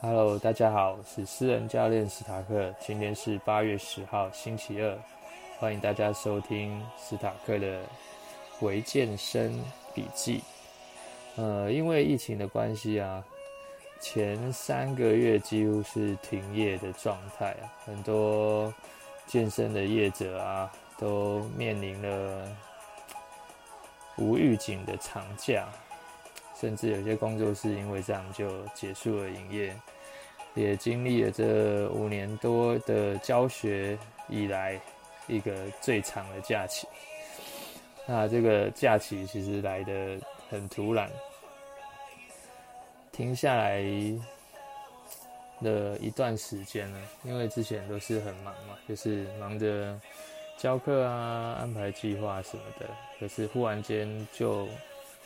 Hello，大家好，我是私人教练史塔克。今天是八月十号，星期二，欢迎大家收听史塔克的维健身笔记。呃，因为疫情的关系啊，前三个月几乎是停业的状态啊，很多健身的业者啊，都面临了无预警的长假。甚至有些工作室因为这样就结束了营业，也经历了这五年多的教学以来一个最长的假期。那这个假期其实来得很突然，停下来了一段时间了，因为之前都是很忙嘛，就是忙着教课啊、安排计划什么的，可是忽然间就。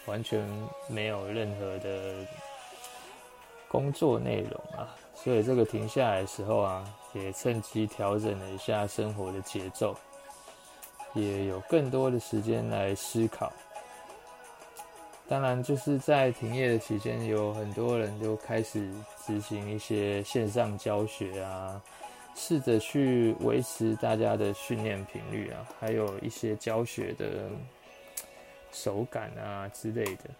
完全没有任何的工作内容啊，所以这个停下来的时候啊，也趁机调整了一下生活的节奏，也有更多的时间来思考。当然，就是在停业的期间，有很多人就开始执行一些线上教学啊，试着去维持大家的训练频率啊，还有一些教学的。手感啊之类的，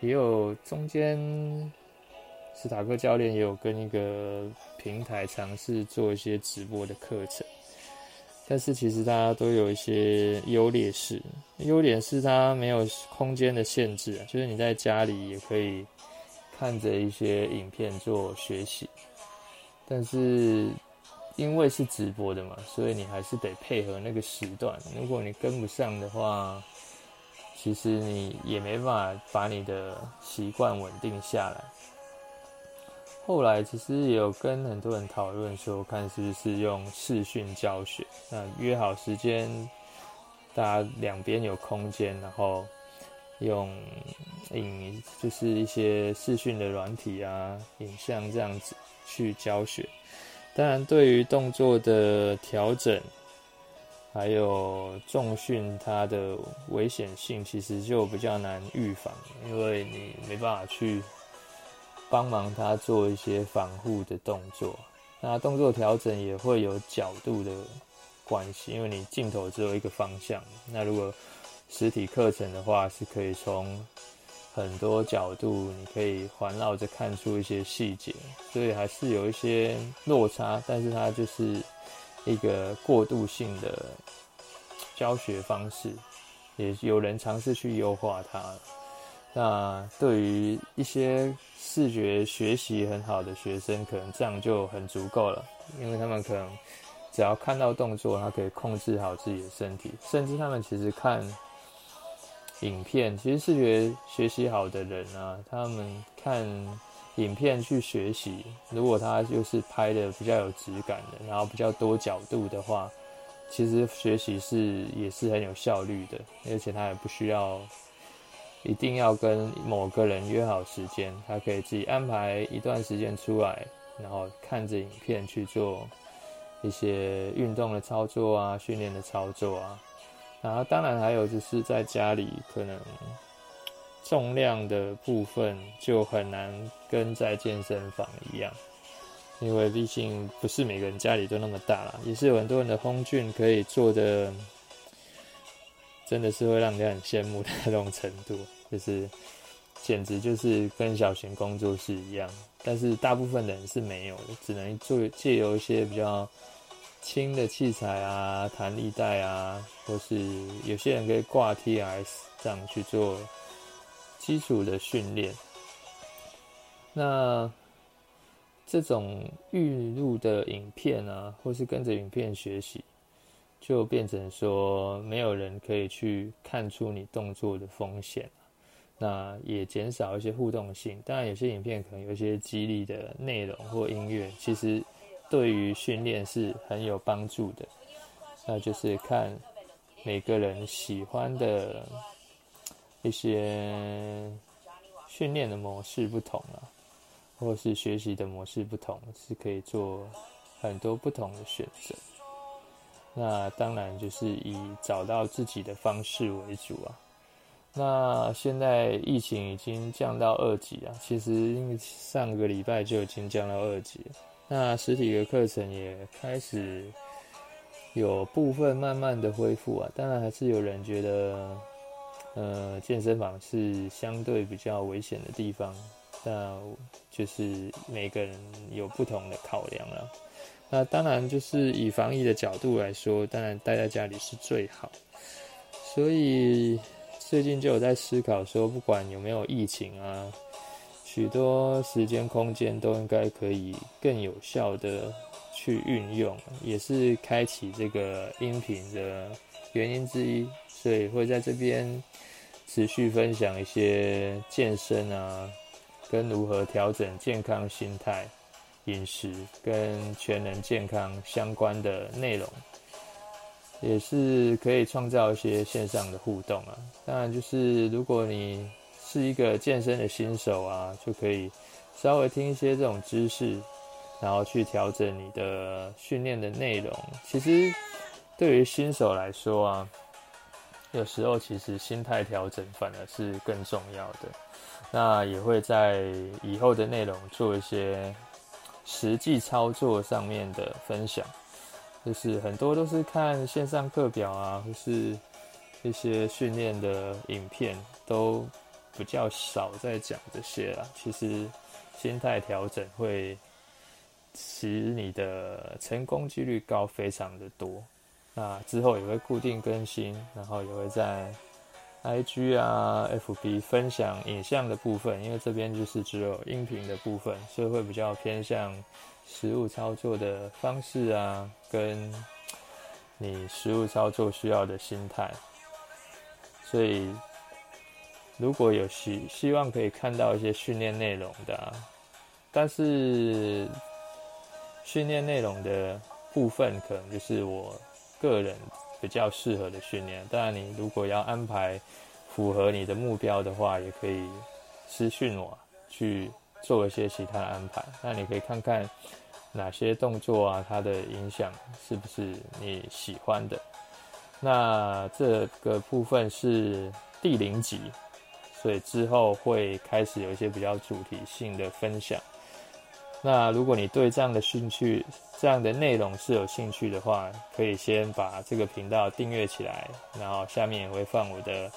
也有中间史塔克教练也有跟一个平台尝试做一些直播的课程，但是其实大家都有一些优劣势。优点是它没有空间的限制，就是你在家里也可以看着一些影片做学习，但是因为是直播的嘛，所以你还是得配合那个时段。如果你跟不上的话，其实你也没办法把你的习惯稳定下来。后来其实也有跟很多人讨论说，看是不是用视讯教学。那约好时间，大家两边有空间，然后用影，就是一些视讯的软体啊、影像这样子去教学。当然，对于动作的调整。还有重训，它的危险性其实就比较难预防，因为你没办法去帮忙他做一些防护的动作。那动作调整也会有角度的关系，因为你镜头只有一个方向。那如果实体课程的话，是可以从很多角度，你可以环绕着看出一些细节，所以还是有一些落差，但是它就是。一个过渡性的教学方式，也有人尝试去优化它。那对于一些视觉学习很好的学生，可能这样就很足够了，因为他们可能只要看到动作，他可以控制好自己的身体，甚至他们其实看影片，其实视觉学习好的人啊，他们看。影片去学习，如果他就是拍的比较有质感的，然后比较多角度的话，其实学习是也是很有效率的，而且他也不需要一定要跟某个人约好时间，他可以自己安排一段时间出来，然后看着影片去做一些运动的操作啊，训练的操作啊，然后当然还有就是在家里可能。重量的部分就很难跟在健身房一样，因为毕竟不是每个人家里都那么大啦，也是有很多人的 home gym 可以做的，真的是会让人家很羡慕的那种程度，就是简直就是跟小型工作室一样。但是大部分人是没有的，只能做借由一些比较轻的器材啊、弹力带啊，或是有些人可以挂 TRS 这样去做。基础的训练，那这种预录的影片啊，或是跟着影片学习，就变成说没有人可以去看出你动作的风险，那也减少一些互动性。当然，有些影片可能有一些激励的内容或音乐，其实对于训练是很有帮助的。那就是看每个人喜欢的。一些训练的模式不同啊，或是学习的模式不同，是可以做很多不同的选择。那当然就是以找到自己的方式为主啊。那现在疫情已经降到二级了，其实因为上个礼拜就已经降到二级了。那实体的课程也开始有部分慢慢的恢复啊，当然还是有人觉得，呃，健身房是相对比较危险的地方。那就是每个人有不同的考量了。那当然就是以防疫的角度来说，当然待在家里是最好。所以最近就有在思考说，不管有没有疫情啊，许多时间空间都应该可以更有效的去运用，也是开启这个音频的原因之一。所以会在这边持续分享一些健身啊。跟如何调整健康心态、饮食跟全能健康相关的内容，也是可以创造一些线上的互动啊。当然，就是如果你是一个健身的新手啊，就可以稍微听一些这种知识，然后去调整你的训练的内容。其实对于新手来说啊，有时候其实心态调整反而是更重要的。那也会在以后的内容做一些实际操作上面的分享，就是很多都是看线上课表啊，或是一些训练的影片，都比较少在讲这些啦。其实心态调整会使你的成功几率高非常的多。那之后也会固定更新，然后也会在。IG 啊，FB 分享影像的部分，因为这边就是只有音频的部分，所以会比较偏向实物操作的方式啊，跟你实物操作需要的心态。所以如果有希希望可以看到一些训练内容的，但是训练内容的部分可能就是我个人。比较适合的训练，当然你如果要安排符合你的目标的话，也可以私讯我去做一些其他的安排。那你可以看看哪些动作啊，它的影响是不是你喜欢的。那这个部分是第零集，所以之后会开始有一些比较主题性的分享。那如果你对这样的兴趣，这样的内容是有兴趣的话，可以先把这个频道订阅起来，然后下面也会放我的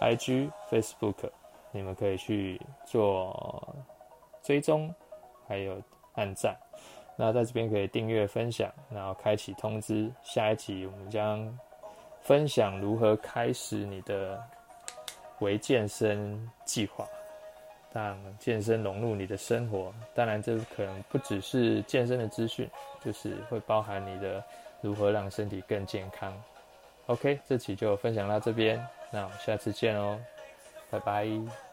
IG、Facebook，你们可以去做追踪，还有按赞。那在这边可以订阅、分享，然后开启通知。下一集我们将分享如何开始你的微健身计划。让健身融入你的生活，当然这可能不只是健身的资讯，就是会包含你的如何让身体更健康。OK，这期就分享到这边，那我们下次见哦，拜拜。